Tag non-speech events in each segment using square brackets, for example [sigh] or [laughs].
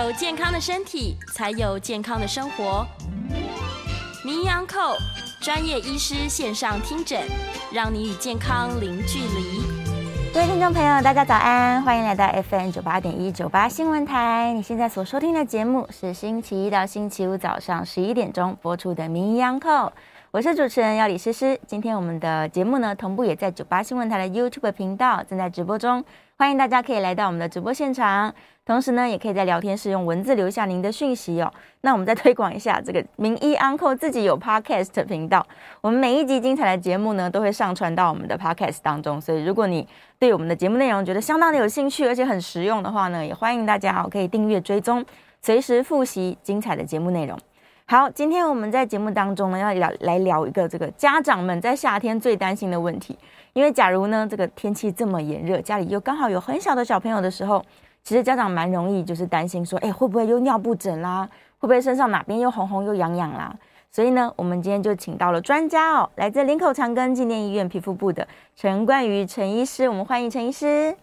有健康的身体，才有健康的生活。名医昂寇专业医师线上听诊，让你与健康零距离。各位听众朋友，大家早安，欢迎来到 FM 九八点一九八新闻台。你现在所收听的节目是星期一到星期五早上十一点钟播出的名医昂寇，我是主持人要李诗诗。今天我们的节目呢，同步也在九八新闻台的 YouTube 频道正在直播中，欢迎大家可以来到我们的直播现场。同时呢，也可以在聊天室用文字留下您的讯息哦。那我们再推广一下这个名医 Uncle 自己有 Podcast 频道，我们每一集精彩的节目呢，都会上传到我们的 Podcast 当中。所以如果你对我们的节目内容觉得相当的有兴趣，而且很实用的话呢，也欢迎大家哦可以订阅追踪，随时复习精彩的节目内容。好，今天我们在节目当中呢，要聊来聊一个这个家长们在夏天最担心的问题，因为假如呢这个天气这么炎热，家里又刚好有很小的小朋友的时候。其实家长蛮容易就是担心说，哎，会不会又尿布疹啦？会不会身上哪边又红红又痒痒啦？所以呢，我们今天就请到了专家哦，来自林口长庚纪念医院皮肤部的陈冠瑜陈医师，我们欢迎陈医师。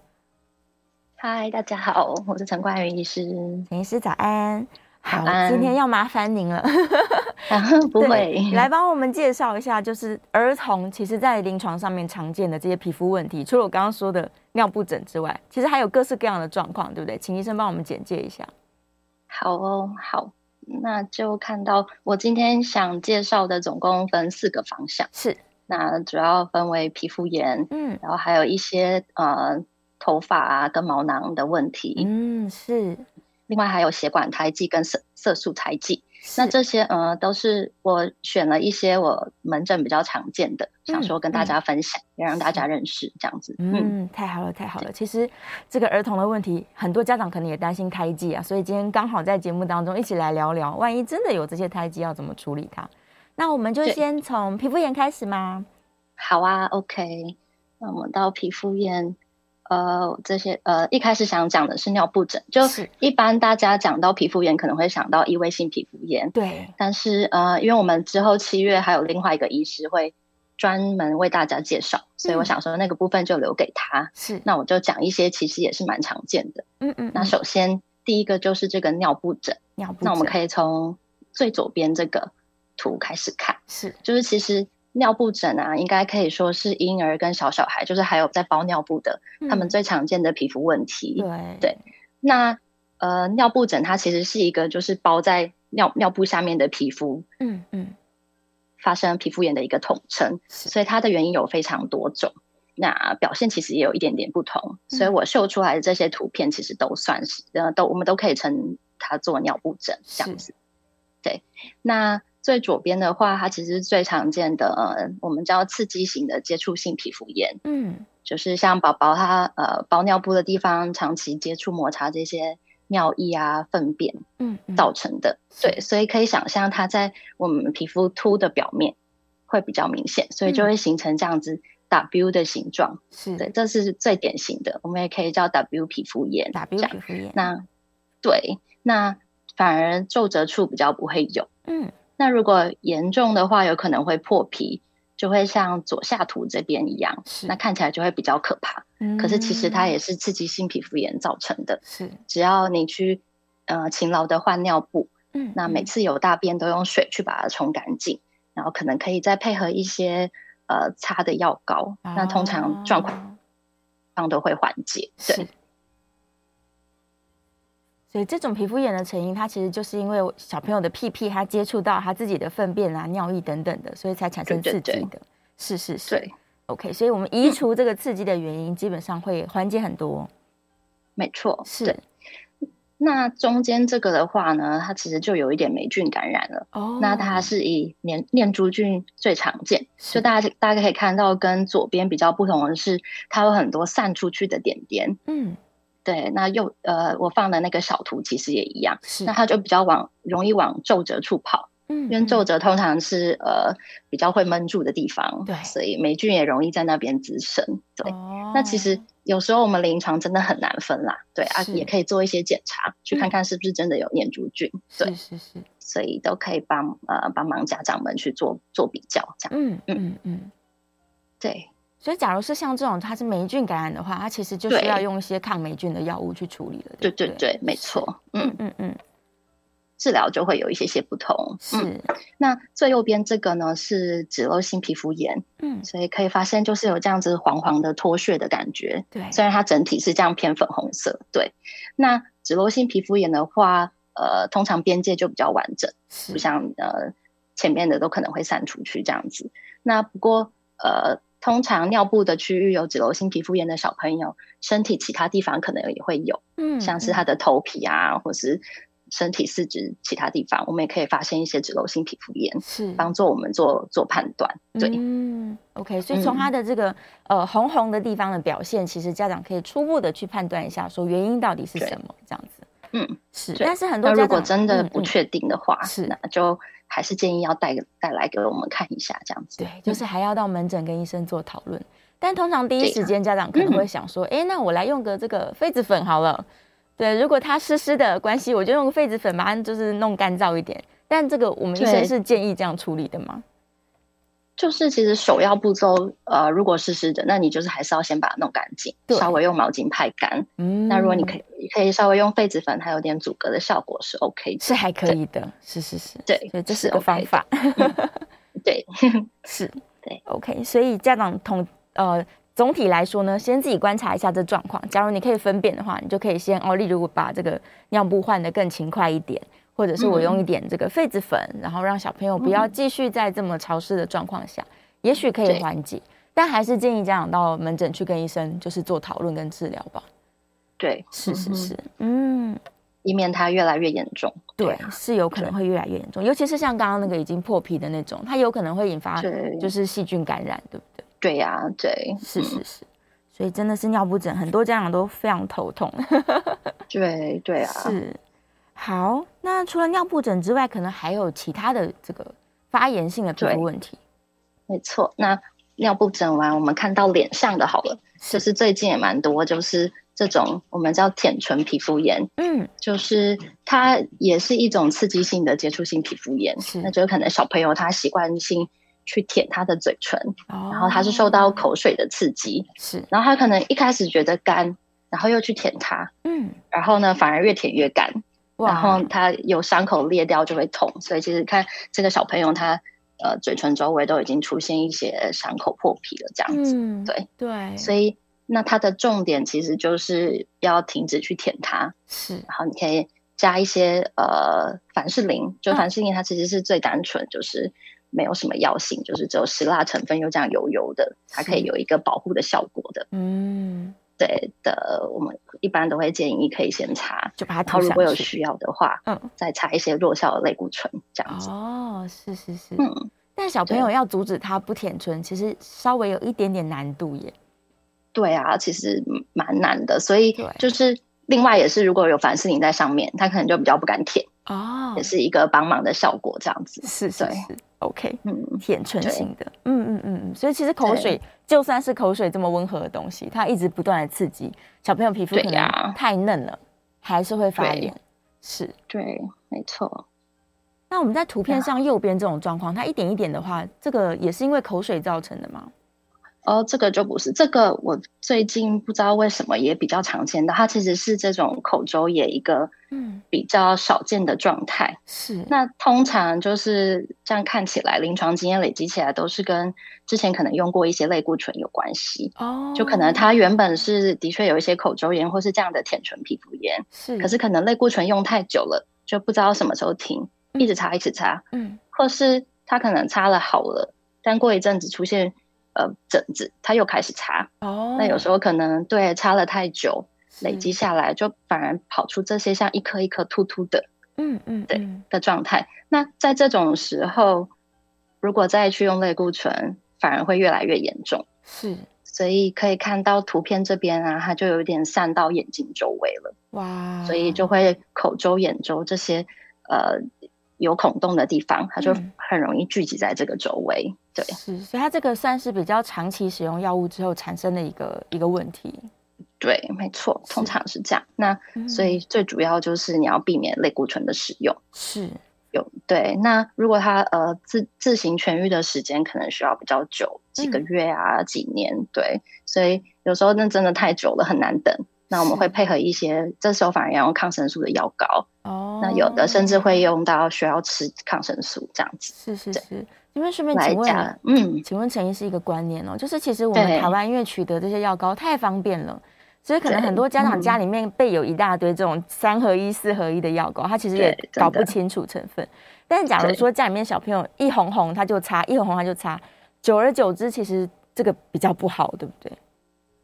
嗨，大家好，我是陈冠瑜医师。陈医师早安。好，今天要麻烦您了。[laughs] [laughs] 不会，来帮我们介绍一下，就是儿童其实在临床上面常见的这些皮肤问题，除了我刚刚说的尿布疹之外，其实还有各式各样的状况，对不对？请医生帮我们简介一下。好哦，好，那就看到我今天想介绍的总共分四个方向，是，那主要分为皮肤炎，嗯，然后还有一些呃头发啊跟毛囊的问题，嗯，是。另外还有血管胎记跟色色素胎记，那这些呃都是我选了一些我门诊比较常见的，嗯、想说跟大家分享，也、嗯、让大家认识这样子。嗯，嗯太好了，太好了。其实这个儿童的问题，很多家长可能也担心胎记啊，所以今天刚好在节目当中一起来聊聊，万一真的有这些胎记要怎么处理它？那我们就先从皮肤炎开始吗？好啊，OK。那我们到皮肤炎。呃，这些呃，一开始想讲的是尿布疹，就一般大家讲到皮肤炎，可能会想到异位性皮肤炎。对，但是呃，因为我们之后七月还有另外一个医师会专门为大家介绍，所以我想说那个部分就留给他。是，那我就讲一些其实也是蛮常见的。嗯，嗯嗯。那首先第一个就是这个尿布疹。尿布疹。那我们可以从最左边这个图开始看。是，就是其实。尿布疹啊，应该可以说是婴儿跟小小孩，就是还有在包尿布的，嗯、他们最常见的皮肤问题。对对，那呃，尿布疹它其实是一个就是包在尿尿布下面的皮肤，嗯嗯，发生皮肤炎的一个统称。所以它的原因有非常多种，那表现其实也有一点点不同。嗯、所以我秀出来的这些图片其实都算是呃，都我们都可以称它做尿布疹这样子。对，那。最左边的话，它其实是最常见的，呃，我们叫刺激型的接触性皮肤炎。嗯，就是像宝宝他呃包尿布的地方长期接触摩擦这些尿液啊、粪便，嗯，造成的。嗯嗯、对，所以可以想象它在我们皮肤凸的表面会比较明显，所以就会形成这样子 W 的形状。是、嗯，对，这是最典型的，我们也可以叫 W 皮肤炎。W 皮肤炎。那对，那反而皱褶处比较不会有。嗯。那如果严重的话，有可能会破皮，就会像左下图这边一样，是那看起来就会比较可怕。嗯，可是其实它也是刺激性皮肤炎造成的。是，只要你去呃勤劳的换尿布，嗯，那每次有大便都用水去把它冲干净，然后可能可以再配合一些呃擦的药膏，哦、那通常状况上都会缓解。对。是所以这种皮肤炎的成因，它其实就是因为小朋友的屁屁，他接触到他自己的粪便啊、尿液等等的，所以才产生刺激的。对对对是是是。OK，所以我们移除这个刺激的原因，基本上会缓解很多。没错，是。那中间这个的话呢，它其实就有一点霉菌感染了。哦。那它是以念念珠菌最常见，是就大家大家可以看到，跟左边比较不同的是，它有很多散出去的点点。嗯。对，那又呃，我放的那个小图其实也一样，是。那它就比较往容易往皱褶处跑，嗯，因为皱。褶通常是呃比较会闷住的地方，对，所以霉菌也容易在那边滋生。对，哦、那其实。有时候我们临床真的很难分啦，对啊，也可以做一些检查，去看看是不是真的有念珠菌，嗯、对，是是是，所以都可以帮呃帮忙家长们去做做比较，这样，嗯。嗯嗯，对。所以假如是像这种它是霉菌感染的话，它其实就是要用一些抗霉菌的药物去处理了。对对对，对，没错。嗯嗯嗯。治疗就会有一些些不同，是。嗯、那最右边这个呢是脂漏性皮肤炎，嗯，所以可以发现就是有这样子黄黄的脱屑的感觉，对。虽然它整体是这样偏粉红色，对。那脂漏性皮肤炎的话，呃，通常边界就比较完整，不像呃前面的都可能会散出去这样子。那不过呃，通常尿布的区域有脂漏性皮肤炎的小朋友，身体其他地方可能也会有，嗯，像是他的头皮啊，嗯、或是。身体四肢其他地方，我们也可以发现一些脂漏性皮肤炎，是帮助我们做做判断。对，嗯，OK，所以从他的这个、嗯、呃红红的地方的表现，其实家长可以初步的去判断一下，说原因到底是什么这样子。嗯，是。但是很多如果真的不确定的话，是、嗯、那就还是建议要带带来给我们看一下这样子。对，就是还要到门诊跟医生做讨论。但通常第一时间家长可能会想说，哎、嗯，那我来用个这个痱子粉好了。对，如果它湿湿的关系，我就用个痱子粉把它就是弄干燥一点。但这个我们医生是建议这样处理的吗？就是其实首要步骤，呃，如果是湿的，那你就是还是要先把它弄干净，稍微用毛巾拍干。嗯，那如果你可以，你可以稍微用痱子粉，它有点阻隔的效果是 OK 的，是还可以的，是是是，对，所以这是个方法。[laughs] 对，是，对，OK。所以家长同呃。总体来说呢，先自己观察一下这状况。假如你可以分辨的话，你就可以先哦，例如把这个尿布换得更勤快一点，或者是我用一点这个痱子粉，嗯、然后让小朋友不要继续在这么潮湿的状况下，嗯、也许可以缓解。但还是建议家长到门诊去跟医生就是做讨论跟治疗吧。对，是是是，嗯，以免它越来越严重。对，是有可能会越来越严重，尤其是像刚刚那个已经破皮的那种，它有可能会引发就是细菌感染，对不对？对呀、啊，对，是是是，所以真的是尿布疹，很多家长都非常头痛。[laughs] 对对啊，是。好，那除了尿布疹之外，可能还有其他的这个发炎性的皮肤问题。没错，那尿布疹完，我们看到脸上的好了，就是最近也蛮多，就是这种我们叫舔唇皮肤炎。嗯，就是它也是一种刺激性的接触性皮肤炎，是，那就可能小朋友他习惯性。去舔他的嘴唇，哦、然后他是受到口水的刺激，是，然后他可能一开始觉得干，然后又去舔它，嗯，然后呢，反而越舔越干，哇然后他有伤口裂掉就会痛，所以其实看这个小朋友他呃嘴唇周围都已经出现一些伤口破皮了，这样子，嗯、对。对，所以那他的重点其实就是要停止去舔它，是，然后你可以加一些呃凡士林，就凡士林它其实是最单纯，就是。没有什么药性，就是只有石蜡成分，又这样油油的，它可以有一个保护的效果的。嗯，对的，我们一般都会建议可以先擦，就把它涂上去。然后如果有需要的话，嗯，再擦一些弱效的类固醇，这样子。哦，是是是，嗯。但小朋友要阻止他不舔唇，其实稍微有一点点难度耶。对啊，其实蛮难的，所以就是另外也是，如果有凡士林在上面，他可能就比较不敢舔。哦，也是一个帮忙的效果，这样子。是是是，OK，嗯，舔唇型的，嗯嗯嗯嗯，所以其实口水就算是口水这么温和的东西，它一直不断的刺激小朋友皮肤，可能太嫩了，还是会发炎，是，对，没错。那我们在图片上右边这种状况，它一点一点的话，这个也是因为口水造成的吗？哦，这个就不是，这个我最近不知道为什么也比较常见的，它其实是这种口周炎一个嗯比较少见的状态。是，那通常就是这样看起来，临床经验累积起来都是跟之前可能用过一些类固醇有关系。哦，就可能它原本是的确有一些口周炎或是这样的舔唇皮肤炎，是，可是可能类固醇用太久了，就不知道什么时候停，一直擦一直擦，嗯，或是它可能擦了好了，但过一阵子出现。呃，疹子，他又开始擦哦。那有时候可能对擦了太久，累积下来，就反而跑出这些像一颗一颗突突的，嗯嗯，对的状态。那在这种时候，如果再去用类固醇，反而会越来越严重。是，所以可以看到图片这边啊，它就有点散到眼睛周围了。哇，所以就会口周、眼周这些呃。有孔洞的地方，它就很容易聚集在这个周围。嗯、对，是，所以它这个算是比较长期使用药物之后产生的一个一个问题。对，没错，通常是这样。是那所以最主要就是你要避免类固醇的使用。是，有对。那如果他呃自自行痊愈的时间可能需要比较久，几个月啊，嗯、几年，对。所以有时候那真的太久了，很难等。那我们会配合一些，这时候反而要用抗生素的药膏。哦。那有的甚至会用到需要吃抗生素这样子。是是是。因为顺便请问，嗯，请问陈医师一个观念哦，就是其实我们台湾因为取得这些药膏太方便了，所以可能很多家长家里面备有一大堆这种三合一、四合一的药膏，他其实也搞不清楚成分。但假如说家里面小朋友一红红他就擦，一红红他就擦，久而久之，其实这个比较不好，对不对？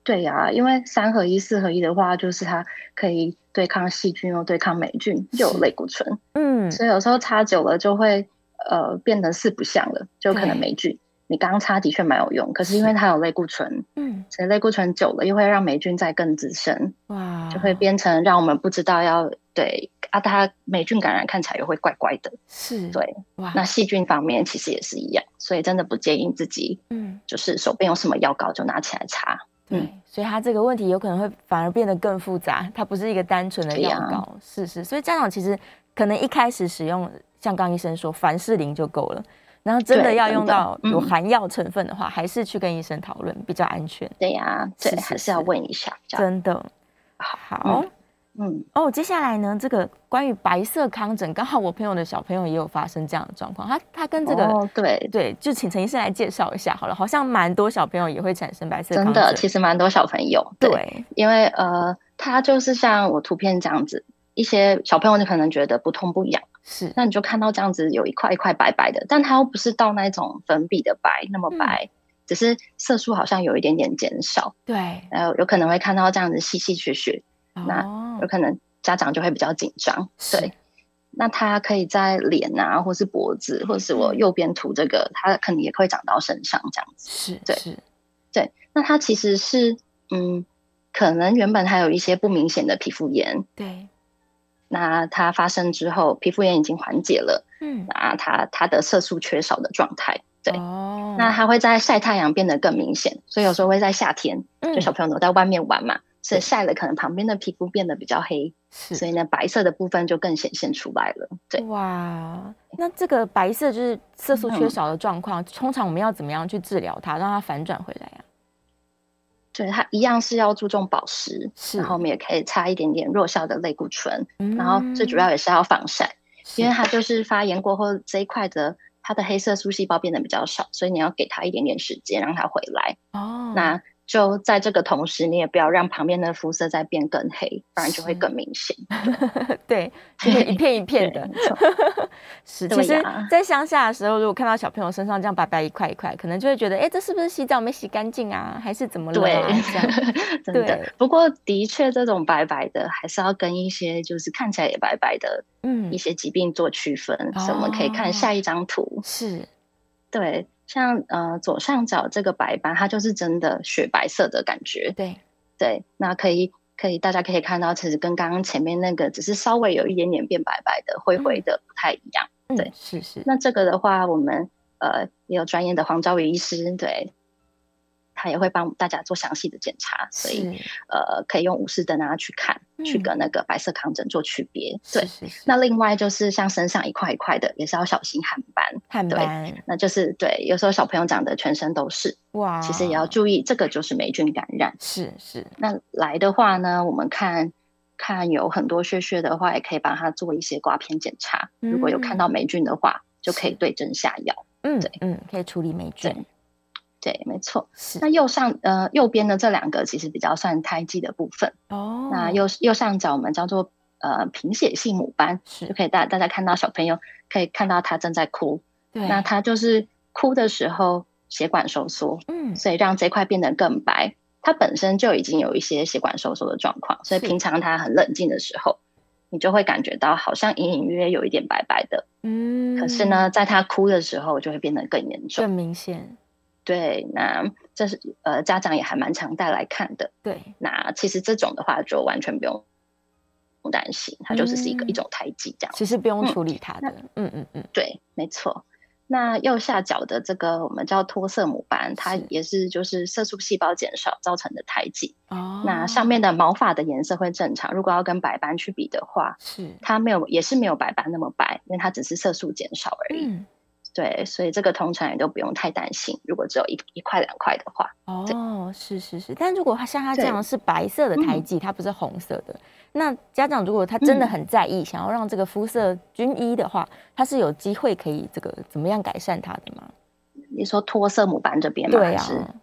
对呀，因为三合一、四合一的话，就是它可以对抗细菌又对抗霉菌，又有类固醇，嗯，所以有时候擦久了就会。呃，变得四不像了，就可能霉菌。你刚擦的确蛮有用，可是因为它有类固醇，嗯，所以类固醇久了又会让霉菌再更滋生，哇，就会变成让我们不知道要对啊，它霉菌感染看起来又会怪怪的，是。对，哇，那细菌方面其实也是一样，所以真的不建议自己，嗯，就是手边有什么药膏就拿起来擦，对，嗯，所以它这个问题有可能会反而变得更复杂，它不是一个单纯的药膏，啊，是是，所以家长其实可能一开始使用。像刚医生说，凡士林就够了。然后真的要用到有含药成分的话，还是去跟医生讨论比较安全。对呀，对，还是要问一下。真的好，嗯哦，接下来呢，这个关于白色康疹，刚好我朋友的小朋友也有发生这样的状况。他他跟这个对对，就请陈医生来介绍一下好了。好像蛮多小朋友也会产生白色。真的，其实蛮多小朋友对，因为呃，他就是像我图片这样子，一些小朋友就可能觉得不痛不痒。是，那你就看到这样子有一块一块白白的，但它又不是到那种粉笔的白那么白，嗯、只是色素好像有一点点减少。对，然后有可能会看到这样子细细血血，哦、那有可能家长就会比较紧张。对，那它可以在脸啊，或是脖子，或是我右边涂这个，它可能也会长到身上这样子。是，对，是，对。那它其实是，嗯，可能原本还有一些不明显的皮肤炎。对。那它发生之后，皮肤炎已经缓解了，嗯，那它它的色素缺少的状态，对，哦，那它会在晒太阳变得更明显，所以有时候会在夏天，嗯，就小朋友都在外面玩嘛，所以晒了可能旁边的皮肤变得比较黑，是，所以呢，白色的部分就更显现出来了，对，哇，那这个白色就是色素缺少的状况，嗯，通常我们要怎么样去治疗它，让它反转回来呀？对，它一样是要注重保湿，然后我们也可以擦一点点弱效的类固醇，嗯、然后最主要也是要防晒，因为它就是发炎过后这一块的它的黑色素细胞变得比较少，所以你要给它一点点时间让它回来。哦，那。就在这个同时，你也不要让旁边的肤色再变更黑，不然就会更明显。[laughs] 对，就是一片一片的。[laughs] 是，其实，在乡下的时候，如果看到小朋友身上这样白白一块一块，可能就会觉得，哎，这是不是洗澡没洗干净啊？还是怎么了？对，[laughs] 真的。不过，的确，这种白白的，还是要跟一些就是看起来也白白的，嗯，一些疾病做区分。所以我们可以看下一张图。是，对。像呃左上角这个白斑，它就是真的雪白色的感觉。对对，那可以可以，大家可以看到，其实跟刚刚前面那个只是稍微有一点点变白白的、灰灰的，不太一样。嗯、对，是是。那这个的话，我们呃也有专业的黄昭宇医师，对。他也会帮大家做详细的检查，所以呃，可以用武士灯啊去看，去跟那个白色康疹做区别。对，那另外就是像身上一块一块的，也是要小心汗斑。汗斑，那就是对，有时候小朋友长得全身都是哇，其实也要注意，这个就是霉菌感染。是是。那来的话呢，我们看看有很多屑屑的话，也可以帮他做一些刮片检查。如果有看到霉菌的话，就可以对症下药。嗯，对，嗯，可以处理霉菌。对，没错。是那右上呃右边的这两个其实比较算胎记的部分哦。那右右上角我们叫做呃贫血性母斑，是就可以大大家看到小朋友可以看到他正在哭，对，那他就是哭的时候血管收缩，嗯，所以让这块变得更白。他本身就已经有一些血管收缩的状况，所以平常他很冷静的时候，你就会感觉到好像隐隐约约有一点白白的，嗯。可是呢，在他哭的时候就会变得更严重，更明显。对，那这是呃，家长也还蛮常带来看的。对，那其实这种的话就完全不用不担心，它就是是一个、嗯、一种胎记这样。其实不用处理它的，嗯嗯嗯，对，没错。那右下角的这个我们叫脱色母斑，它也是就是色素细胞减少造成的胎记。哦，那上面的毛发的颜色会正常。如果要跟白斑去比的话，是它没有，也是没有白斑那么白，因为它只是色素减少而已。嗯对，所以这个通常也都不用太担心。如果只有一一块两块的话，哦，是是是。但如果他像他这样是白色的胎记，它不是红色的，那家长如果他真的很在意，想要让这个肤色均一的话，他是有机会可以这个怎么样改善它的吗？你说脱色母斑这边吗？对啊，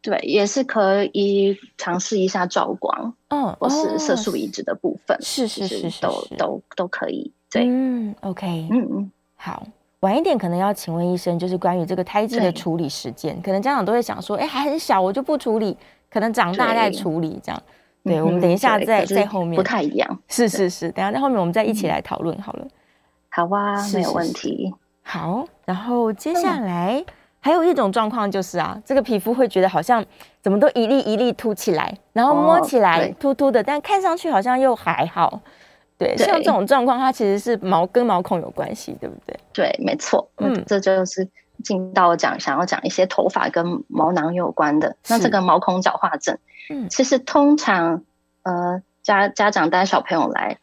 对，也是可以尝试一下照光，嗯，或是色素移植的部分，是是是是，都都都可以。对，嗯，OK，嗯嗯，好。晚一点可能要请问医生，就是关于这个胎记的处理时间，可能家长都会想说，哎，还很小，我就不处理，可能长大再处理这样。对，对，我们等一下在在后面不太一样。是是是，等一下在后面我们再一起来讨论好了。好啊，没有问题。好，然后接下来还有一种状况就是啊，这个皮肤会觉得好像怎么都一粒一粒凸起来，然后摸起来凸凸的，但看上去好像又还好。对，像这种状况，它其实是毛跟毛孔有关系，对不对？对，没错。嗯，这就是进到讲想要讲一些头发跟毛囊有关的。那这个毛孔角化症，嗯，其实通常呃家家长带小朋友来，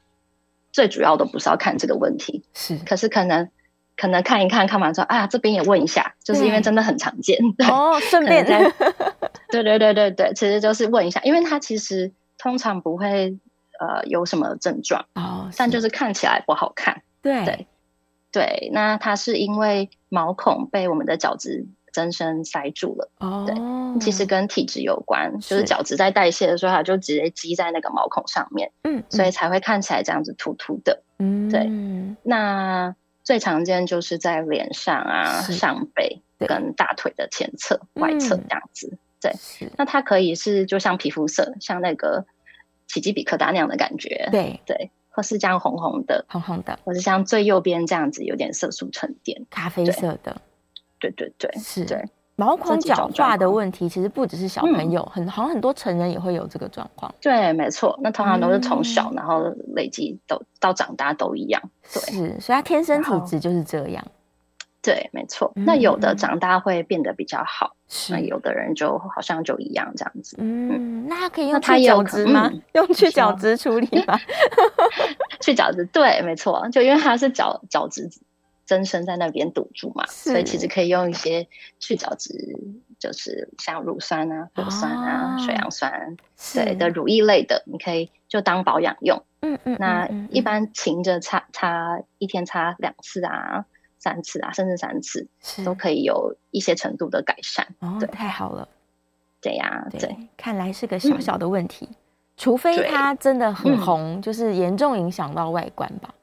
最主要的不是要看这个问题，是。可是可能可能看一看看完之后，啊，这边也问一下，就是因为真的很常见。哦，顺便在。对对对对对，其实就是问一下，因为他其实通常不会。呃，有什么症状？哦，但就是看起来不好看。对对对，那它是因为毛孔被我们的角质增生塞住了。哦，对，其实跟体质有关，就是角质在代谢的时候，它就直接积在那个毛孔上面。嗯，所以才会看起来这样子凸凸的。嗯，对。那最常见就是在脸上啊、上背跟大腿的前侧、外侧这样子。对，那它可以是就像皮肤色，像那个。奇迹比克达那样的感觉，对对，或是这样红红的，红红的，或是像最右边这样子有点色素沉淀，咖啡色的，对对对，是，对。毛孔角化的问题其实不只是小朋友，很好像很多成人也会有这个状况。对，没错，那通常都是从小然后累积都到长大都一样，对，是，所以他天生体质就是这样。对，没错。那有的长大会变得比较好，那有的人就好像就一样这样子。嗯，那他可以用去角质吗？用去角质处理吗？[laughs] [laughs] 去角质，对，没错。就因为它是角角质增生在那边堵住嘛，所以其实可以用一些去角质，就是像乳酸啊、果酸啊、水杨酸对的乳液类的，你可以就当保养用。嗯嗯。那一般勤着擦擦，一天擦两次啊。三次啊，甚至三次是都可以有一些程度的改善。哦，对，太好了。对呀，对，看来是个小小的问题，除非它真的很红，就是严重影响到外观吧。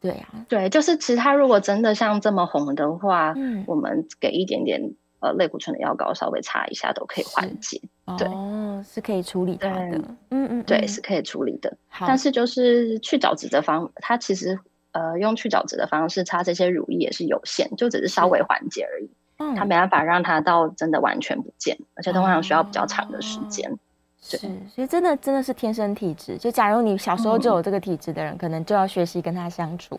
对呀，对，就是其实他如果真的像这么红的话，嗯，我们给一点点呃类固醇的药膏稍微擦一下都可以缓解。对，哦，是可以处理它的。嗯嗯，对，是可以处理的。但是就是去角质的方，它其实。呃，用去角质的方式擦这些乳液也是有限，就只是稍微缓解而已。嗯，它没办法让它到真的完全不见，而且通常需要比较长的时间。是，所以真的真的是天生体质。就假如你小时候就有这个体质的人，可能就要学习跟他相处。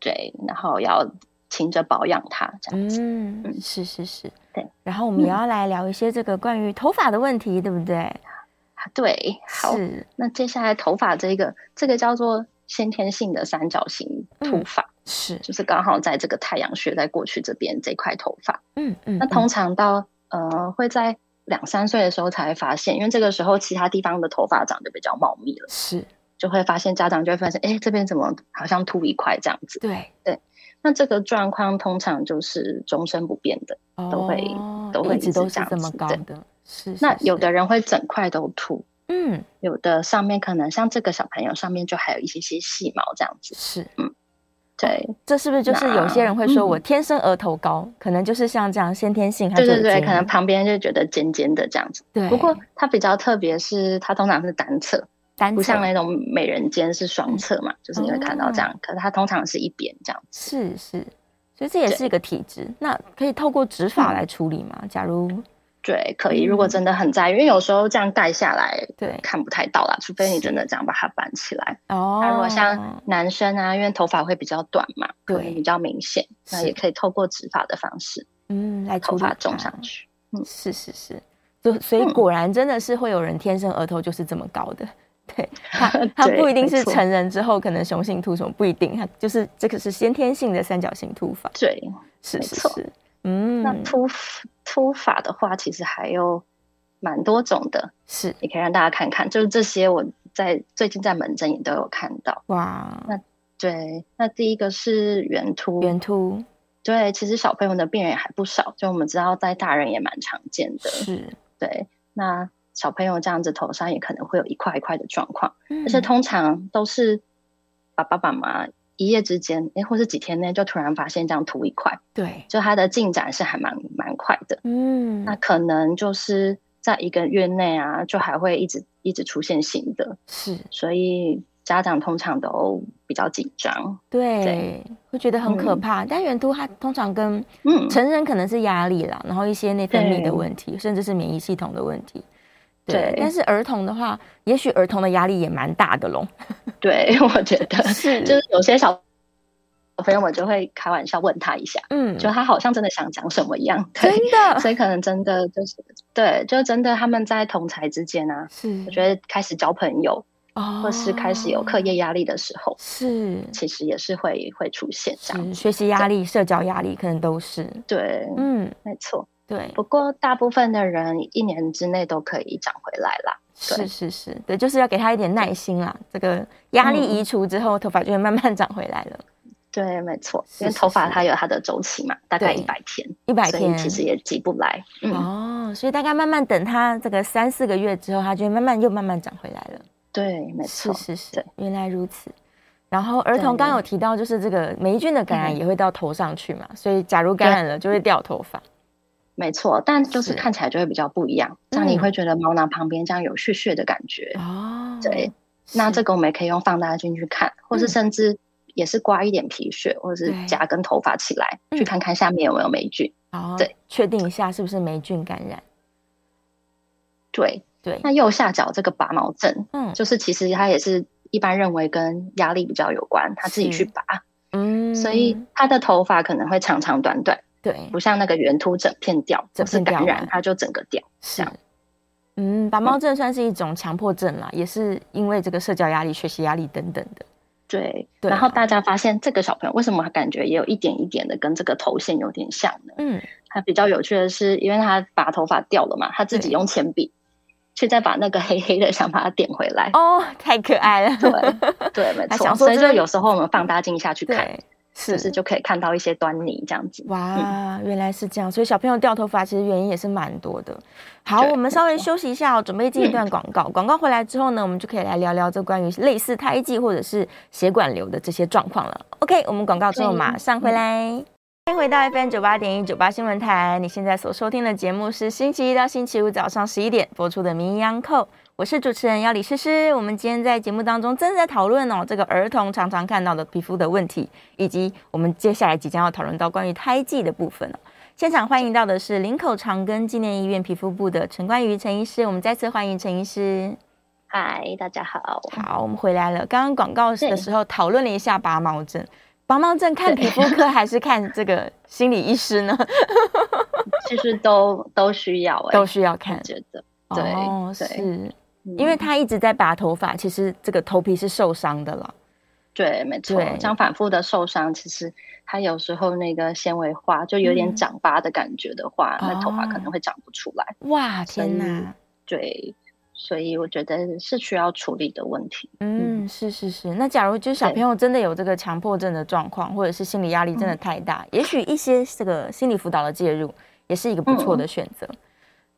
对，然后要勤着保养它，这样子。嗯，是是是，对。然后我们也要来聊一些这个关于头发的问题，对不对？对，好。那接下来头发这个，这个叫做。先天性的三角形秃发、嗯、是，就是刚好在这个太阳穴在过去这边这块头发，嗯嗯，那通常到呃会在两三岁的时候才会发现，因为这个时候其他地方的头发长得比较茂密了，是，就会发现家长就会发现，哎，这边怎么好像秃一块这样子？对对，那这个状况通常就是终身不变的，哦、都会都会一直都是这么高的，对是，是，是。那有的人会整块都秃。嗯，有的上面可能像这个小朋友上面就还有一些些细毛这样子。是，嗯，对，这是不是就是有些人会说我天生额头高，嗯、可能就是像这样先天性？对对对，可能旁边就觉得尖尖的这样子。对，不过它比较特别是它通常是单侧，单不像那种美人尖是双侧嘛，嗯、就是你会看到这样，哦、可是它通常是一边这样子。是是，所以这也是一个体质。那可以透过植发来处理吗？假如？对，可以。如果真的很在意，因为有时候这样盖下来，对，看不太到啦。除非你真的这样把它 band 起来。哦。那如果像男生啊，因为头发会比较短嘛，对，比较明显，那也可以透过植发的方式，嗯，来头发种上去。嗯，是是是。就所以果然真的是会有人天生额头就是这么高的。对，[laughs] 他他不一定是成人之后可能雄性秃什么不一定，他就是这个是先天性的三角形秃发。对，是是是。嗯，那秃秃发的话，其实还有蛮多种的，是，也可以让大家看看。就是这些，我在最近在门诊也都有看到。哇，那对，那第一个是圆秃，圆秃，对，其实小朋友的病人也还不少，就我们知道在大人也蛮常见的。是，对，那小朋友这样子头上也可能会有一块一块的状况，嗯、而且通常都是爸爸妈妈。一夜之间，哎，或是几天内就突然发现这样秃一块，对，就它的进展是还蛮蛮快的，嗯，那可能就是在一个月内啊，就还会一直一直出现新的，是，所以家长通常都比较紧张，对，对会觉得很可怕。嗯、但圆秃它通常跟成人可能是压力啦，然后一些内分泌的问题，甚至是免疫系统的问题。对，但是儿童的话，也许儿童的压力也蛮大的喽。[laughs] 对，[laughs] 我觉得是，[laughs] 就是有些小朋友们就会开玩笑问他一下，嗯，就他好像真的想讲什么一样，真的，所以可能真的就是，对，就真的他们在同才之间啊，是，我觉得开始交朋友，哦，或是开始有课业压力的时候，是，其实也是会会出现这样，学习压力、社交压力可能都是，对，嗯，没错。对，不过大部分的人一年之内都可以长回来啦。是是是，对，就是要给他一点耐心啦。这个压力移除之后，嗯、头发就会慢慢长回来了。[laughs] 对，没错，因为头发它有它的周期嘛，大概一百天，一百天其实也急不来。嗯、哦，所以大概慢慢等它这个三四个月之后，它就会慢慢又慢慢长回来了。对，没错，是是是，原来如此。然后儿童刚刚有提到，就是这个霉菌的感染也会到头上去嘛，嗯、所以假如感染了就会掉头发。没错，但就是看起来就会比较不一样，这样你会觉得毛囊旁边这样有屑屑的感觉哦。对，那这个我们也可以用放大镜去看，或是甚至也是刮一点皮屑，或者是夹根头发起来，去看看下面有没有霉菌。哦，对，确定一下是不是霉菌感染。对对，那右下角这个拔毛症，嗯，就是其实它也是一般认为跟压力比较有关，他自己去拔，嗯，所以他的头发可能会长长短短。对，不像那个圆秃整片掉，整片感染它就整个掉。是，嗯，拔毛症算是一种强迫症啦，嗯、也是因为这个社交压力、学习压力等等的。对，对啊、然后大家发现这个小朋友为什么感觉也有一点一点的跟这个头线有点像呢？嗯，他比较有趣的是，因为他把头发掉了嘛，他自己用铅笔去再把那个黑黑的想把它点回来。哦，太可爱了。对，对，没错。所以就有时候我们放大镜下去看。是不是就可以看到一些端倪这样子？哇，原来是这样，所以小朋友掉头发其实原因也是蛮多的。好，我们稍微休息一下，准备进一段广告。广告回来之后呢，我们就可以来聊聊这关于类似胎记或者是血管瘤的这些状况了。OK，我们广告之后马上回来。欢迎回到 FM 九八点一九八新闻台，你现在所收听的节目是星期一到星期五早上十一点播出的《名医央叩》。我是主持人要李诗诗，我们今天在节目当中正在讨论哦，这个儿童常常看到的皮肤的问题，以及我们接下来即将要讨论到关于胎记的部分哦。现场欢迎到的是林口长庚纪念医院皮肤部的陈冠瑜陈医师，我们再次欢迎陈医师。嗨，大家好。好，我们回来了。刚刚广告的时候讨论了一下拔毛症，拔毛症看皮肤科还是看这个心理医师呢？[laughs] 其实都都需要，都需要看，觉得对，哦，是。因为他一直在拔头发，其实这个头皮是受伤的了。对，没错，对这样反复的受伤，其实他有时候那个纤维化，就有点长疤的感觉的话，嗯、那头发可能会长不出来。哇，天哪！对，所以我觉得是需要处理的问题。嗯，是是是。那假如就是小朋友真的有这个强迫症的状况，或者是心理压力真的太大，嗯、也许一些这个心理辅导的介入也是一个不错的选择。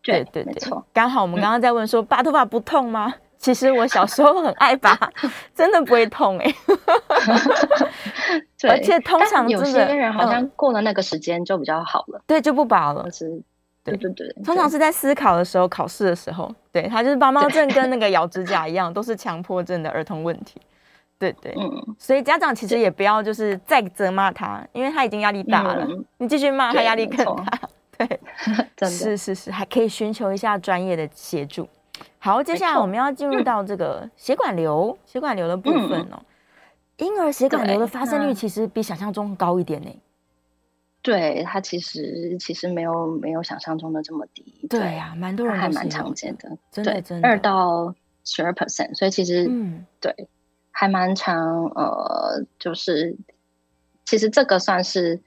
嗯对对。对，刚好我们刚刚在问说拔头发不痛吗？[laughs] 其实我小时候很爱拔，[laughs] 真的不会痛哎。而且通常有些人好像过了那个时间就比较好了，对，就不拔了。是，对。对对，通常是在思考的时候、考试的时候，对，他就是拔毛症跟那个咬指甲一样，都是强迫症的儿童问题。对对，嗯，所以家长其实也不要就是再责骂他，因为他已经压力大了，你继续骂他压力更大。对，[laughs] 真的是是是，还可以寻求一下专业的协助。好，接下来我们要进入到这个血管瘤，血管瘤的部分哦。婴儿血管瘤的发生率其实比想象中高一点呢。对，它其实其实没有没有想象中的这么低。对呀，蛮多人还蛮常见的，真的真的二到十二 percent，所以其实嗯，对，还蛮常呃，就是其实这个算是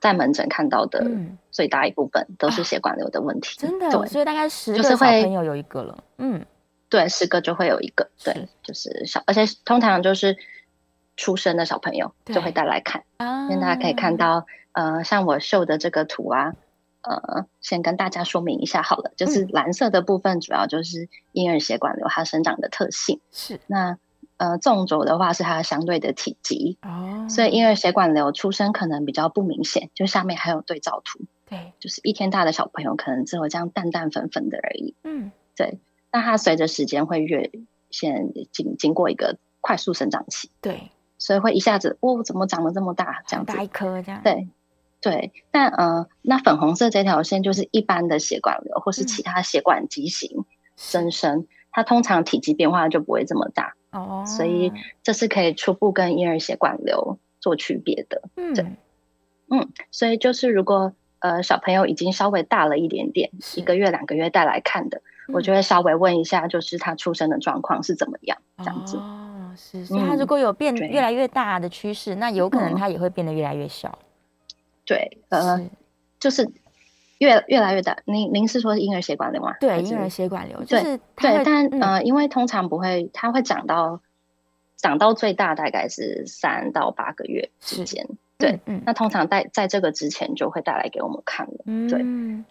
在门诊看到的最大一部分都是血管瘤的问题，真的，所以大概十个小朋友有一个了，嗯，对，十个就会有一个，对，就是小，而且通常就是。出生的小朋友就会带来看，因为大家可以看到，呃，像我秀的这个图啊，呃，先跟大家说明一下好了，就是蓝色的部分主要就是婴儿血管瘤它生长的特性，是。那呃纵轴的话是它相对的体积，哦，所以因为血管瘤出生可能比较不明显，就下面还有对照图，对，就是一天大的小朋友可能只有这样淡淡粉粉的而已，嗯，对，那它随着时间会越先经经过一个快速生长期，对。所以会一下子，哦，怎么长得这么大？这样子，大一颗这样。对，对。但呃，那粉红色这条线就是一般的血管瘤，或是其他血管畸形增生，嗯、它通常体积变化就不会这么大。哦。所以这是可以初步跟婴儿血管瘤做区别的。嗯。对。嗯，所以就是如果呃小朋友已经稍微大了一点点，一个月两个月带来看的，嗯、我就会稍微问一下，就是他出生的状况是怎么样，这样子。哦是，所以它如果有变越来越大的趋势，那有可能他也会变得越来越小。对，呃，就是越越来越大。您您是说婴儿血管瘤吗？对，婴儿血管瘤就是对，但呃，因为通常不会，它会长到长到最大大概是三到八个月之间。对，嗯，那通常在在这个之前就会带来给我们看了。对，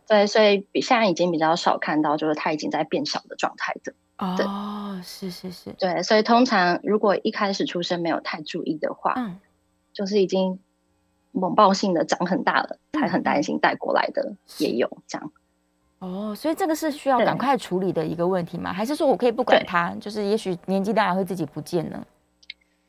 对，所以比现在已经比较少看到，就是它已经在变小的状态的。哦，是是是，对，所以通常如果一开始出生没有太注意的话，嗯，就是已经猛爆性的长很大了，才很担心带过来的也有这样。哦，所以这个是需要赶快处理的一个问题吗？还是说我可以不管他，就是也许年纪大了会自己不见呢？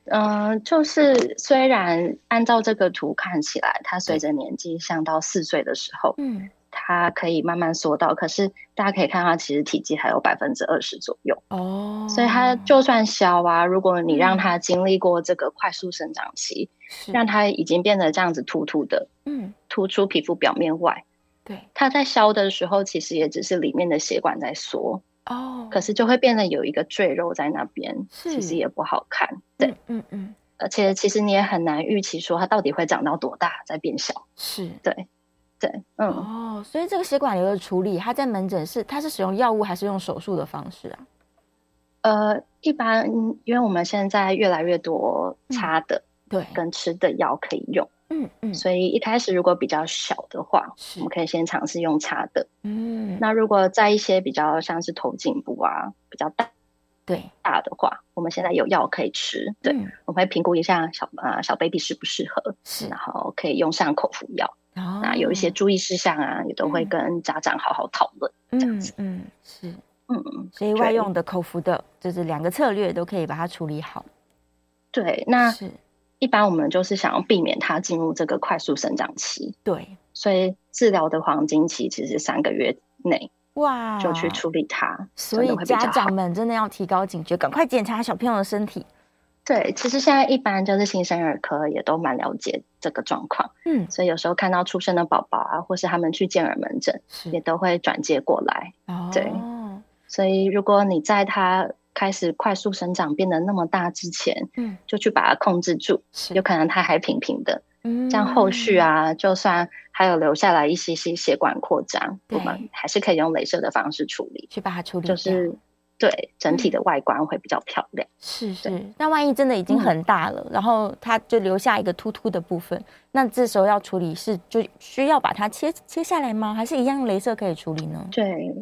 嗯，就是虽然按照这个图看起来，它随着年纪上到四岁的时候，嗯。它可以慢慢缩到，可是大家可以看到，它其实体积还有百分之二十左右哦。所以它就算小啊，如果你让它经历过这个快速生长期，嗯、让它已经变得这样子突突的，嗯，突出皮肤表面外，对，它在消的时候，其实也只是里面的血管在缩哦，可是就会变得有一个赘肉在那边，是其实也不好看，对，嗯嗯，嗯，而且其实你也很难预期说它到底会长到多大再变小，是。对。对，嗯，哦，所以这个血管瘤的处理，它在门诊是它是使用药物还是用手术的方式啊？呃，一般因为我们现在越来越多擦的，嗯、对，跟吃的药可以用，嗯嗯，所以一开始如果比较小的话，我们可以先尝试用擦的，嗯，那如果在一些比较像是头颈部啊比较大，对。大的话，我们现在有药可以吃，对，嗯、我们会评估一下小啊、呃、小 baby 适不适合，是，然后可以用上口服药。Oh, 那有一些注意事项啊，也都会跟家长好好讨论。这样子，嗯，嗯是，嗯，所以外用的、口服的，就是两个策略都可以把它处理好。对，那是一般我们就是想要避免它进入这个快速生长期。对，所以治疗的黄金期其实三个月内，哇，就去处理它。所以家长们真的要提高警觉，赶快检查小朋友的身体。对，其实现在一般就是新生儿科也都蛮了解这个状况，嗯，所以有时候看到出生的宝宝啊，或是他们去健儿门诊，也都会转接过来。哦，对，所以如果你在他开始快速生长变得那么大之前，嗯，就去把它控制住，有可能他还平平的，嗯，这样后续啊，就算还有留下来一些些血管扩张，我们还是可以用镭射的方式处理，去把它处理，就是。对，整体的外观会比较漂亮。是是，那万一真的已经很大了，然后它就留下一个突突的部分，那这时候要处理是就需要把它切切下来吗？还是一样镭射可以处理呢？对，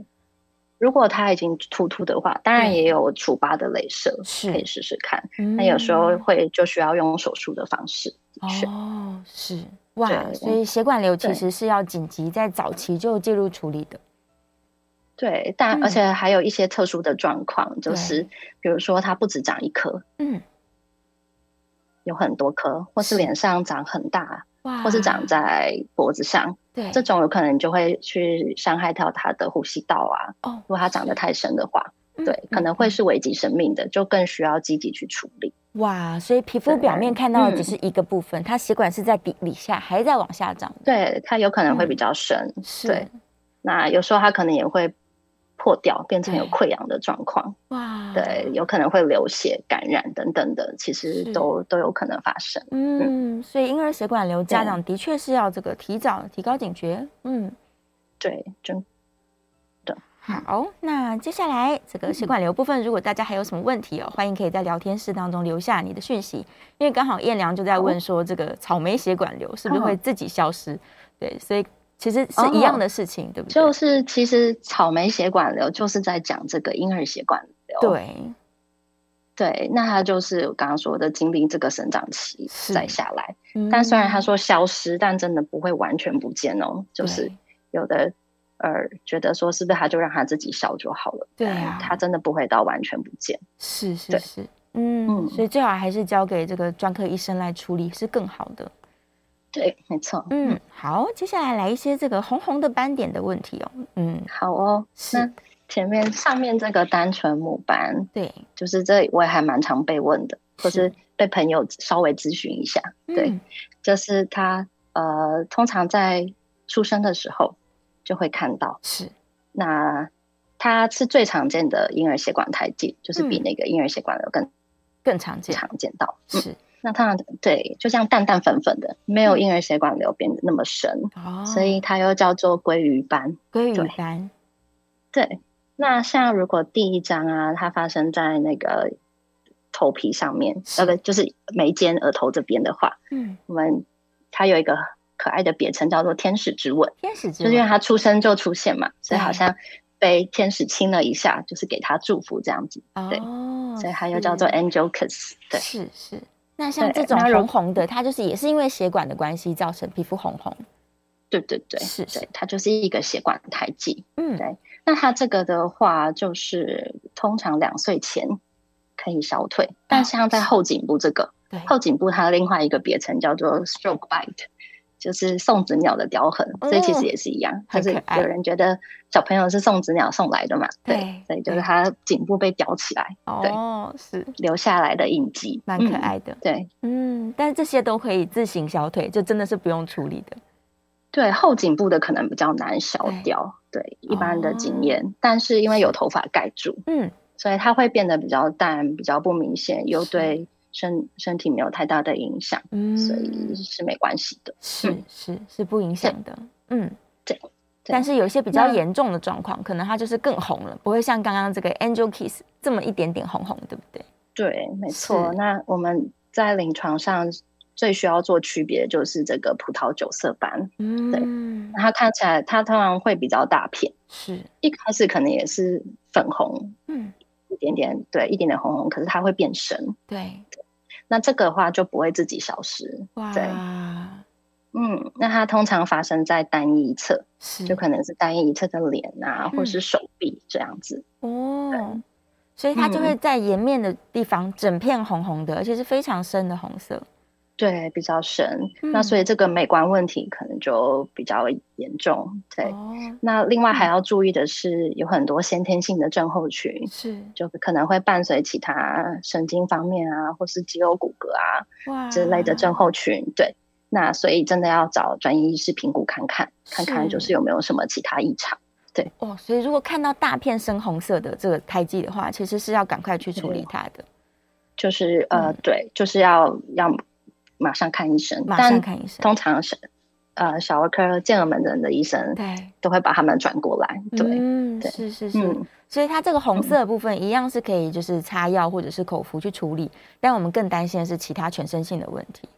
如果它已经突突的话，当然也有除疤的镭射可以试试看。那有时候会就需要用手术的方式。哦，是哇，所以血管瘤其实是要紧急在早期就介入处理的。对，但而且还有一些特殊的状况，嗯、就是比如说它不止长一颗，嗯，有很多颗，或是脸上长很大，哇，或是长在脖子上，对，这种有可能就会去伤害到它的呼吸道啊。哦，如果它长得太深的话，对，可能会是危及生命的，就更需要积极去处理。哇，所以皮肤表面看到的只是一个部分，它血管是在底底下，还在往下长。对，它有可能会比较深。对，那有时候它可能也会。破掉，变成有溃疡的状况，哇，对，有可能会流血、感染等等的，其实都都有可能发生。嗯，嗯，所以婴儿血管瘤家长的确是要这个提早提高警觉。嗯，对，真的。好，那接下来这个血管瘤部分，如果大家还有什么问题哦，欢迎可以在聊天室当中留下你的讯息，因为刚好燕良就在问说，这个草莓血管瘤是不是会自己消失？对，所以。其实是一样的事情，哦、对不对？就是其实草莓血管瘤就是在讲这个婴儿血管瘤。对，对，那他就是我刚刚说的经历这个生长期再下来。嗯、但虽然他说消失，但真的不会完全不见哦。就是有的呃觉得说是不是他就让他自己消就好了？对啊，他真的不会到完全不见。是是是，嗯，嗯，所以最好还是交给这个专科医生来处理是更好的。对，没错。嗯，好，接下来来一些这个红红的斑点的问题哦。嗯，好哦。是那前面上面这个单纯母斑，对，就是这我也还蛮常被问的，或是被朋友稍微咨询一下。嗯、对，就是他呃，通常在出生的时候就会看到。是，那它是最常见的婴儿血管胎记，就是比那个婴儿血管瘤更、嗯、更常见，常见到。嗯、是。那它对，就像淡淡粉粉的，没有婴儿血管瘤变得那么深，哦、所以它又叫做鲑鱼斑。鲑鱼斑，对。那像如果第一张啊，它发生在那个头皮上面，呃不就是眉间、额头这边的话，嗯，我们它有一个可爱的别称叫做“天使之吻”。天使之吻，就是因为它出生就出现嘛，所以好像被天使亲了一下，就是给他祝福这样子。对，哦、所以它又叫做 “angel kiss”。对，是是。那像这种红红的，它就是也是因为血管的关系造成皮肤红红。对对对，是对，它就是一个血管胎记。嗯，对。那它这个的话，就是通常两岁前可以消退，但像在后颈部这个，对，后颈部它另外一个别称叫做 stroke bite。就是送子鸟的雕痕，所以其实也是一样。就是有人觉得小朋友是送子鸟送来的嘛？对，所以就是他颈部被雕起来，哦，是留下来的印记，蛮可爱的。对，嗯，但是这些都可以自行小腿，就真的是不用处理的。对，后颈部的可能比较难消掉，对一般的经验。但是因为有头发盖住，嗯，所以它会变得比较淡，比较不明显，又对。身身体没有太大的影响，嗯，所以是没关系的，是是是不影响的，嗯，对。但是有一些比较严重的状况，可能它就是更红了，不会像刚刚这个 Angel Kiss 这么一点点红红，对不对？对，没错。那我们在临床上最需要做区别就是这个葡萄酒色斑，嗯，对。它看起来它通常会比较大片，是一开始可能也是粉红，嗯，一点点，对，一点点红红，可是它会变深，对。那这个的话就不会自己消失，哇对，嗯，那它通常发生在单一侧，是就可能是单一侧的脸啊，嗯、或是手臂这样子。哦，对所以它就会。在颜面的地方整片红红的，嗯、而且是非常深的红色。对，比较深，嗯、那所以这个美观问题可能就比较严重。对，哦、那另外还要注意的是，有很多先天性的症候群，是就可能会伴随其他神经方面啊，或是肌肉骨骼啊哇之类的症候群。对，那所以真的要找专业医师评估看看，看看就是有没有什么其他异常。对，哦，所以如果看到大片深红色的这个胎记的话，其实是要赶快去处理它的。就是呃，嗯、对，就是要要。马上看医生，马上看医生。通常是，呃，小儿科健儿门诊的医生，对，都会把他们转过来。对，嗯，对是是是。嗯、所以它这个红色的部分一样是可以，就是擦药或者是口服去处理。嗯、但我们更担心的是其他全身性的问题。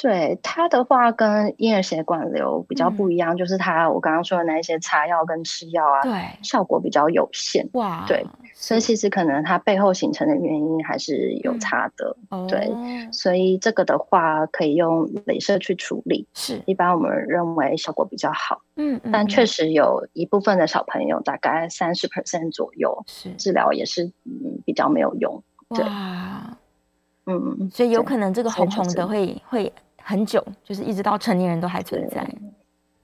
对它的话，跟婴儿血管瘤比较不一样，嗯、就是它我刚刚说的那一些擦药跟吃药啊，对，效果比较有限。哇，对，所以其实可能它背后形成的原因还是有差的。嗯、对，哦、所以这个的话可以用镭射去处理，是一般我们认为效果比较好。嗯，嗯，但确实有一部分的小朋友，大概三十 percent 左右，是治疗也是嗯比较没有用。对，哇嗯，所以有可能这个红红的会会。很久，就是一直到成年人都还存在。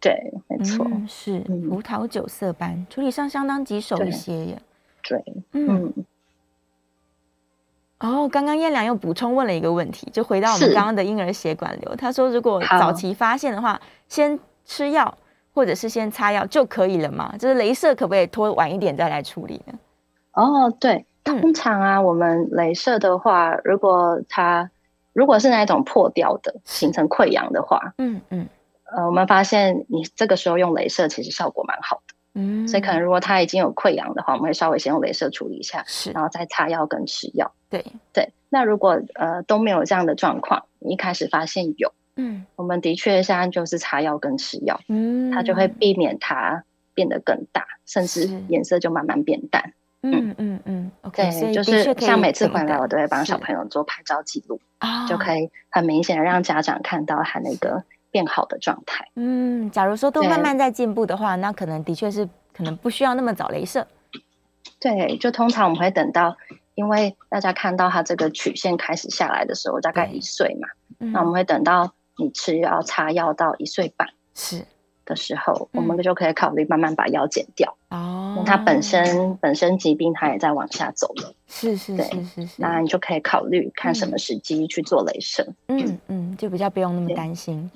对，没错，嗯、是葡萄酒色斑，嗯、处理上相当棘手一些耶。对，嗯。嗯哦，刚刚燕良又补充问了一个问题，就回到我们刚刚的婴儿血管瘤。他说，如果早期发现的话，先吃药或者是先擦药就可以了吗？就是镭射可不可以拖晚一点再来处理呢？哦，对，通常啊，我们镭射的话，如果它如果是那种破掉的，形成溃疡的话，嗯嗯，呃，我们发现你这个时候用镭射其实效果蛮好的。嗯，所以可能如果它已经有溃疡的话，我们会稍微先用镭射处理一下，是，然后再擦药跟吃药。对对，那如果呃都没有这样的状况，你一开始发现有，嗯，我们的确现在就是擦药跟吃药，嗯，它就会避免它变得更大，甚至颜色就慢慢变淡。嗯嗯嗯，OK，对，就是像每次回来我都会帮小朋友做拍照记录，就可以很明显的让家长看到他那个。变好的状态。嗯，假如说都慢慢在进步的话，那可能的确是可能不需要那么早镭射。对，就通常我们会等到，因为大家看到他这个曲线开始下来的时候，大概一岁嘛，那我们会等到你吃药擦药到一岁半是的时候，我们就可以考虑慢慢把药减掉。哦，它本身本身疾病它也在往下走了。是是是是是，那你就可以考虑看什么时机去做雷射。嗯嗯，就比较不用那么担心。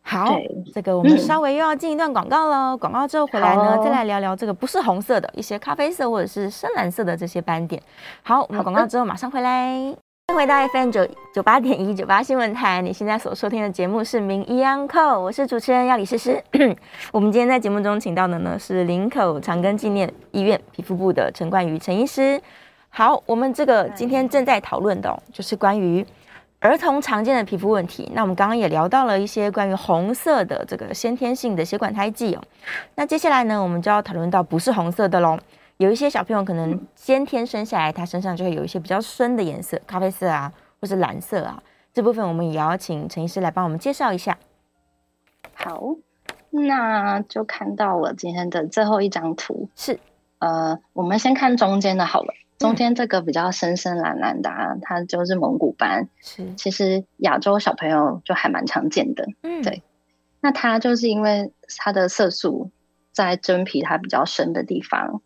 好，这个我们稍微又要进一段广告了。广告之后回来呢，再来聊聊这个不是红色的一些咖啡色或者是深蓝色的这些斑点。好，我们广告之后马上回来。欢迎回到 FM 九九八点一九八新闻台，你现在所收听的节目是名医安扣，我是主持人药理诗诗。我们今天在节目中请到的呢是林口长庚纪念医院皮肤部的陈冠宇陈医师。好，我们这个今天正在讨论的哦，就是关于。儿童常见的皮肤问题，那我们刚刚也聊到了一些关于红色的这个先天性的血管胎记哦。那接下来呢，我们就要讨论到不是红色的喽。有一些小朋友可能先天生下来，他身上就会有一些比较深的颜色，咖啡色啊，或是蓝色啊。这部分我们也要请陈医师来帮我们介绍一下。好，那就看到我今天的最后一张图是，呃，我们先看中间的好了。中间这个比较深深蓝蓝的，啊，它就是蒙古斑。是，其实亚洲小朋友就还蛮常见的。嗯，对。那它就是因为它的色素在真皮它比较深的地方，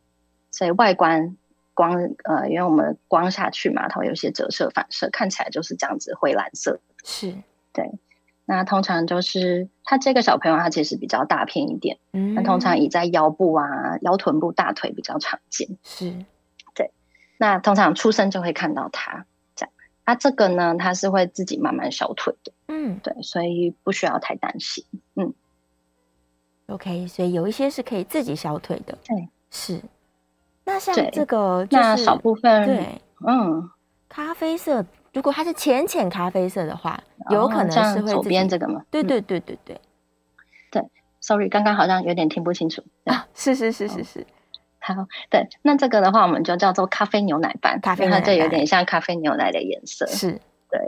所以外观光呃，因为我们光下去嘛，它会有些折射反射，看起来就是这样子灰蓝色。是，对。那通常就是他这个小朋友，他其实比较大片一点。嗯，那通常以在腰部啊、腰臀部、大腿比较常见。是。对那通常出生就会看到他这样，它、啊、这个呢，它是会自己慢慢消退的，嗯，对，所以不需要太担心，嗯，OK，所以有一些是可以自己消退的，对，是。那像这个、就是，那少部分，对，嗯，咖啡色，如果它是浅浅咖啡色的话，有可能是会左边这个吗？对对对对对，对，Sorry，刚刚好像有点听不清楚，啊，是是是是是。哦好，对，那这个的话，我们就叫做咖啡牛奶斑，咖啡，它这有点像咖啡牛奶的颜色。是，对，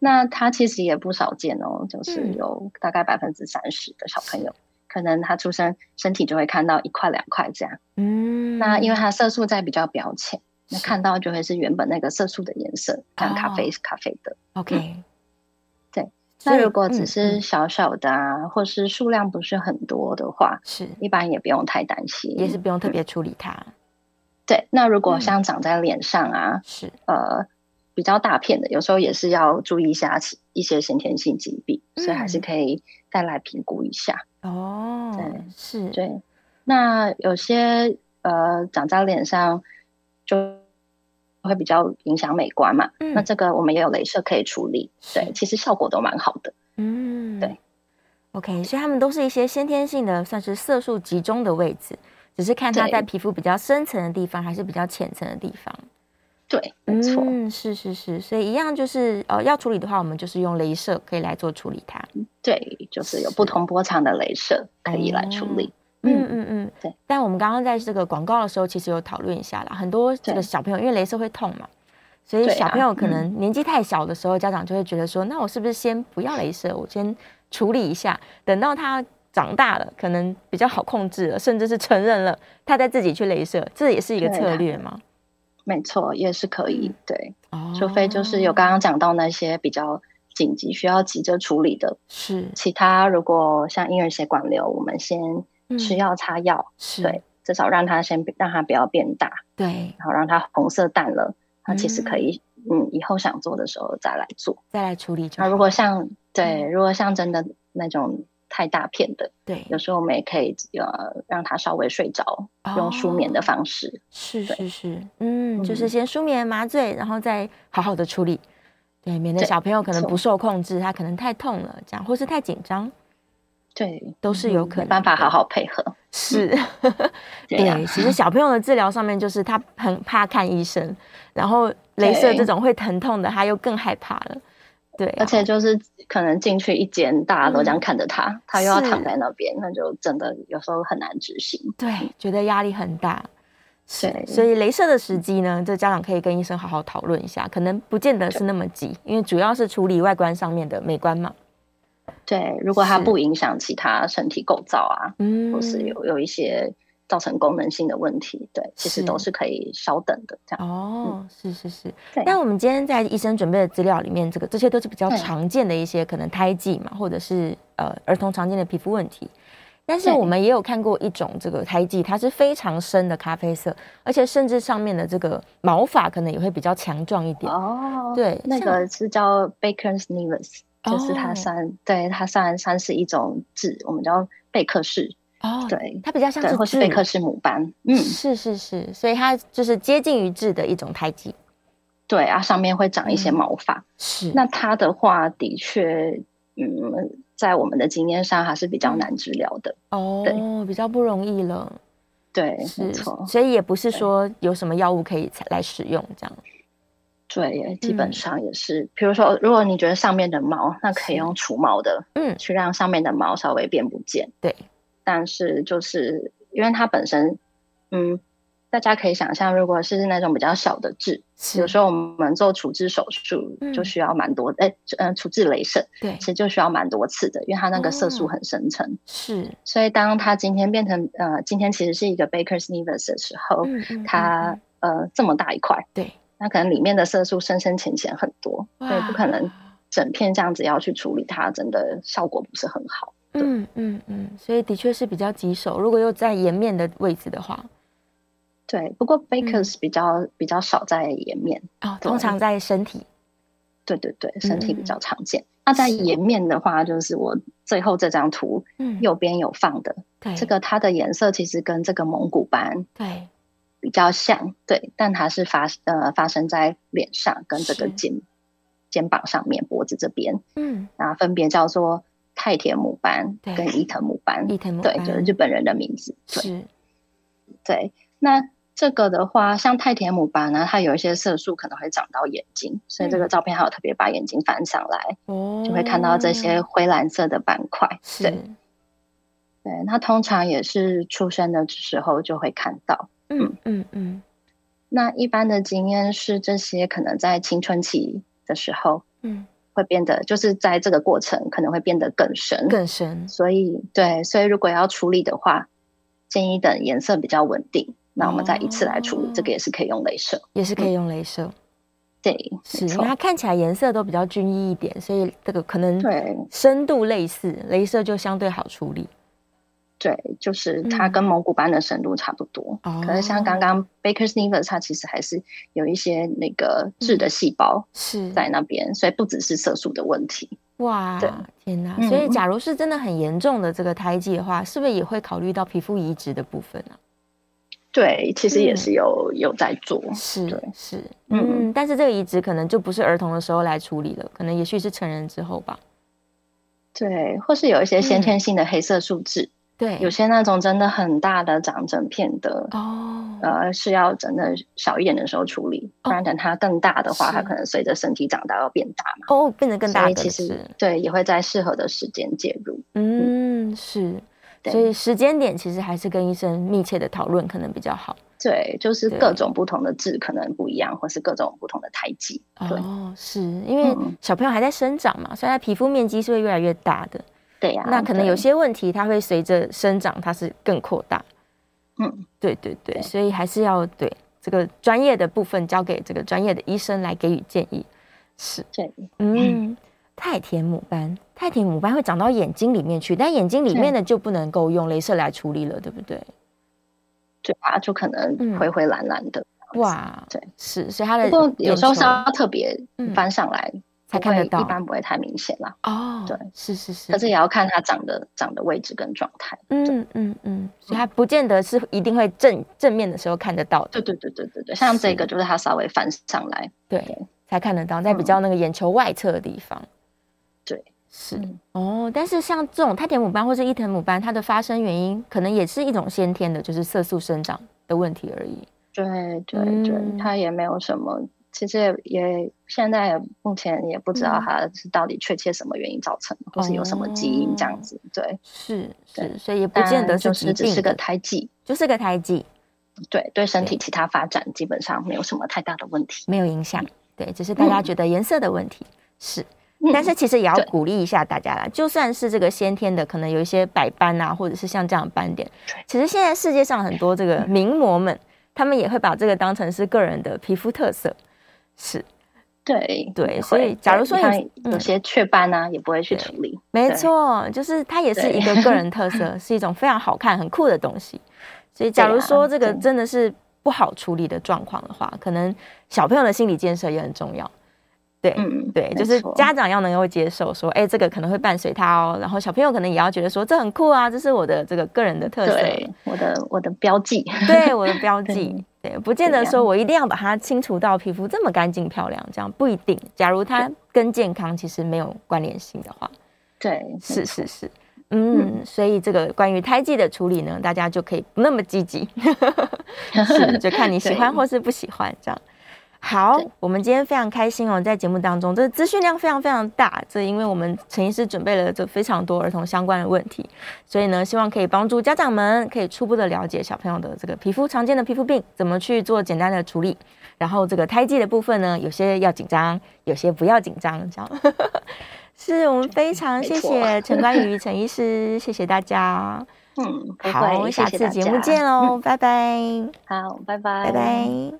那它其实也不少见哦，就是有大概百分之三十的小朋友，嗯、可能他出生身体就会看到一块两块这样。嗯，那因为它色素在比较表浅，那看到就会是原本那个色素的颜色，像咖啡是咖啡的。哦、OK。对那如果只是小小的啊，或是数量不是很多的话，是一般也不用太担心，也是不用特别处理它。嗯、[laughs] 对，那如果像长在脸上啊，嗯、是呃比较大片的，有时候也是要注意一下一些先天性疾病，嗯、所以还是可以再来评估一下。哦，对，是，对。那有些呃长在脸上就。会比较影响美观嘛？嗯，那这个我们也有镭射可以处理，对，其实效果都蛮好的。嗯，对。OK，所以他们都是一些先天性的，算是色素集中的位置，只是看它在皮肤比较深层的地方，还是比较浅层的地方。对，没错。嗯，是是是，所以一样就是呃，要处理的话，我们就是用镭射可以来做处理它。对，就是有不同波长的镭射可以来处理。嗯嗯嗯，对。但我们刚刚在这个广告的时候，其实有讨论一下啦。很多这个小朋友因为镭射会痛嘛，所以小朋友可能年纪太小的时候，家长就会觉得说，那我是不是先不要镭射，我先处理一下，等到他长大了，可能比较好控制了，甚至是承认了，他再自己去镭射，这也是一个策略吗？没错，也是可以。对，除非就是有刚刚讲到那些比较紧急需要急着处理的。是，其他如果像婴儿血管瘤，我们先吃药擦药，是对，至少让它先让它不要变大，对，然后让它红色淡了，它其实可以，嗯，以后想做的时候再来做，再来处理。那如果像对，如果像真的那种。太大片的，对，有时候我们也可以呃让他稍微睡着，哦，用舒眠的方式，是是是，嗯，就是先舒眠麻醉，然后再好好的处理，对，免得小朋友可能不受控制，他可能太痛了，这样或是太紧张，对，都是有可能，没办法好好配合，是，对，其实小朋友的治疗上面就是他很怕看医生，然后镭射这种会疼痛的，他又更害怕了。对、啊，而且就是可能进去一间，大家都这样看着他，嗯、他又要躺在那边，那就真的有时候很难执行。对，觉得压力很大。是，所以镭射的时机呢，这家长可以跟医生好好讨论一下，可能不见得是那么急，因为主要是处理外观上面的美观嘛。对，如果它不影响其他身体构造啊，嗯，或是有有一些。造成功能性的问题，对，其实都是可以稍等的，这样。哦，嗯、是是是。那我们今天在医生准备的资料里面，这个这些都是比较常见的一些可能胎记嘛，或者是呃儿童常见的皮肤问题。但是我们也有看过一种这个胎记，它是非常深的咖啡色，而且甚至上面的这个毛发可能也会比较强壮一点。哦，对，那个是叫 Baker's nevus，就是它算、哦、对它算算是一种痣，我们叫贝克氏。哦，对，它比较像是或是贝克氏母斑，嗯，是是是，所以它就是接近于痣的一种胎记。对啊，上面会长一些毛发。嗯、是，那它的话，的确，嗯，在我们的经验上还是比较难治疗的。哦，对，比较不容易了。对，是没错。所以也不是说有什么药物可以来使用这样。对，基本上也是。嗯、比如说，如果你觉得上面的毛，那可以用除毛的，嗯，去让上面的毛稍微变不见。对。但是就是因为它本身，嗯，大家可以想象，如果是那种比较小的痣，有时候我们做处置手术就需要蛮多，哎、嗯，嗯，处置雷射，对，其实就需要蛮多次的，因为它那个色素很深层、哦。是，所以当它今天变成呃，今天其实是一个 Baker's nevus 的时候，它呃这么大一块，对，那可能里面的色素深深浅浅很多，所以不可能整片这样子要去处理它，真的效果不是很好。嗯嗯嗯，所以的确是比较棘手。如果又在颜面的位置的话，对。不过 Baker's 比较、嗯、比较少在颜面哦，通常在身体。对对对，身体比较常见。嗯、那在颜面的话，就是我最后这张图，嗯，右边有放的，对，这个它的颜色其实跟这个蒙古斑对比较像，对，但它是发呃发生在脸上跟这个肩肩膀上面、脖子这边，嗯，那分别叫做。太田母斑跟伊藤母斑，对，就是日本人的名字。对，对。那这个的话，像太田母斑呢，它有一些色素可能会长到眼睛，所以这个照片还有特别把眼睛翻上来，嗯，就会看到这些灰蓝色的斑块。对，对。那通常也是出生的时候就会看到。嗯嗯嗯。那一般的经验是，这些可能在青春期的时候，嗯。会变得，就是在这个过程可能会变得更深，更深。所以，对，所以如果要处理的话，建议等颜色比较稳定，那我们再一次来处理。哦、这个也是可以用镭射，也是可以用镭射。嗯、对，是因为它看起来颜色都比较均一一点，所以这个可能对深度类似，镭射就相对好处理。对，就是它跟蒙古斑的深度差不多，嗯、可是像刚刚 Baker's nevus 它其实还是有一些那个痣的细胞是在那边，所以不只是色素的问题。哇，对，天哪！所以假如是真的很严重的这个胎记的话，是不是也会考虑到皮肤移植的部分呢、啊？对，其实也是有、嗯、有在做，是对是，嗯，嗯，但是这个移植可能就不是儿童的时候来处理了，可能也许是成人之后吧。对，或是有一些先天性的黑色素痣。嗯对，有些那种真的很大的长整片的哦，呃，是要真的小一点的时候处理，不然等它更大的话，它可能随着身体长大要变大嘛。哦，变得更大，所以其实对，也会在适合的时间介入。嗯，是，所以时间点其实还是跟医生密切的讨论可能比较好。对，就是各种不同的痣可能不一样，或是各种不同的胎记。哦，是因为小朋友还在生长嘛，所以他皮肤面积是会越来越大的。对呀、啊，那可能有些问题，它会随着生长，它是更扩大。嗯，对对对，对，所以还是要对这个专业的部分交给这个专业的医生来给予建议。是，对，嗯，太田母斑，太田母斑会长到眼睛里面去，但眼睛里面的就不能够用镭射来处理了，对不对？对啊，就可能灰灰蓝蓝的。嗯、哇，对，是，所以它的不过有时候是要特别翻上来。嗯才看得到，一般不会太明显啦。哦，对，是是是，可是也要看它长的长的位置跟状态。嗯嗯嗯，所以它不见得是一定会正正面的时候看得到的。对对对对对对，像这个就是它稍微翻上来，对，才看得到，在比较那个眼球外侧的地方。对，是哦。但是像这种泰田母斑或是伊藤母斑，它的发生原因可能也是一种先天的，就是色素生长的问题而已。对对对，它也没有什么。其实也，也现在目前也不知道它是到底确切什么原因造成，嗯、或是有什么基因这样子。对，是是，所以也不见得是就是只是个胎记，就是个胎记。对对，身体其他发展基本上没有什么太大的问题，没有影响。对，只是大家觉得颜色的问题、嗯、是，但是其实也要鼓励一下大家啦。就算是这个先天的，可能有一些白斑啊，或者是像这样的斑点，其实现在世界上很多这个名模们，他们也会把这个当成是个人的皮肤特色。是，对对，所以假如说有有些雀斑呢，也不会去处理。没错，就是它也是一个个人特色，是一种非常好看、很酷的东西。所以，假如说这个真的是不好处理的状况的话，可能小朋友的心理建设也很重要。对，嗯，对，就是家长要能够接受说，哎，这个可能会伴随他哦。然后小朋友可能也要觉得说，这很酷啊，这是我的这个个人的特色，我的我的标记，[laughs] 对，我的标记。对，不见得说我一定要把它清除到皮肤这么干净漂亮，这样不一定。假如它跟健康其实没有关联性的话，对，是是是，嗯，所以这个关于胎记的处理呢，大家就可以不那么积极，[laughs] 是就看你喜欢或是不喜欢这样。好，我们今天非常开心哦，在节目当中，这个资讯量非常非常大，这因为我们陈医师准备了这非常多儿童相关的问题，所以呢，希望可以帮助家长们可以初步的了解小朋友的这个皮肤常见的皮肤病怎么去做简单的处理，然后这个胎记的部分呢，有些要紧张，有些不要紧张，这样。[laughs] 是我们非常谢谢陈冠宇陈医师，谢谢大家。嗯，好，下次节目见喽，拜拜。[laughs] 好，拜拜，拜拜。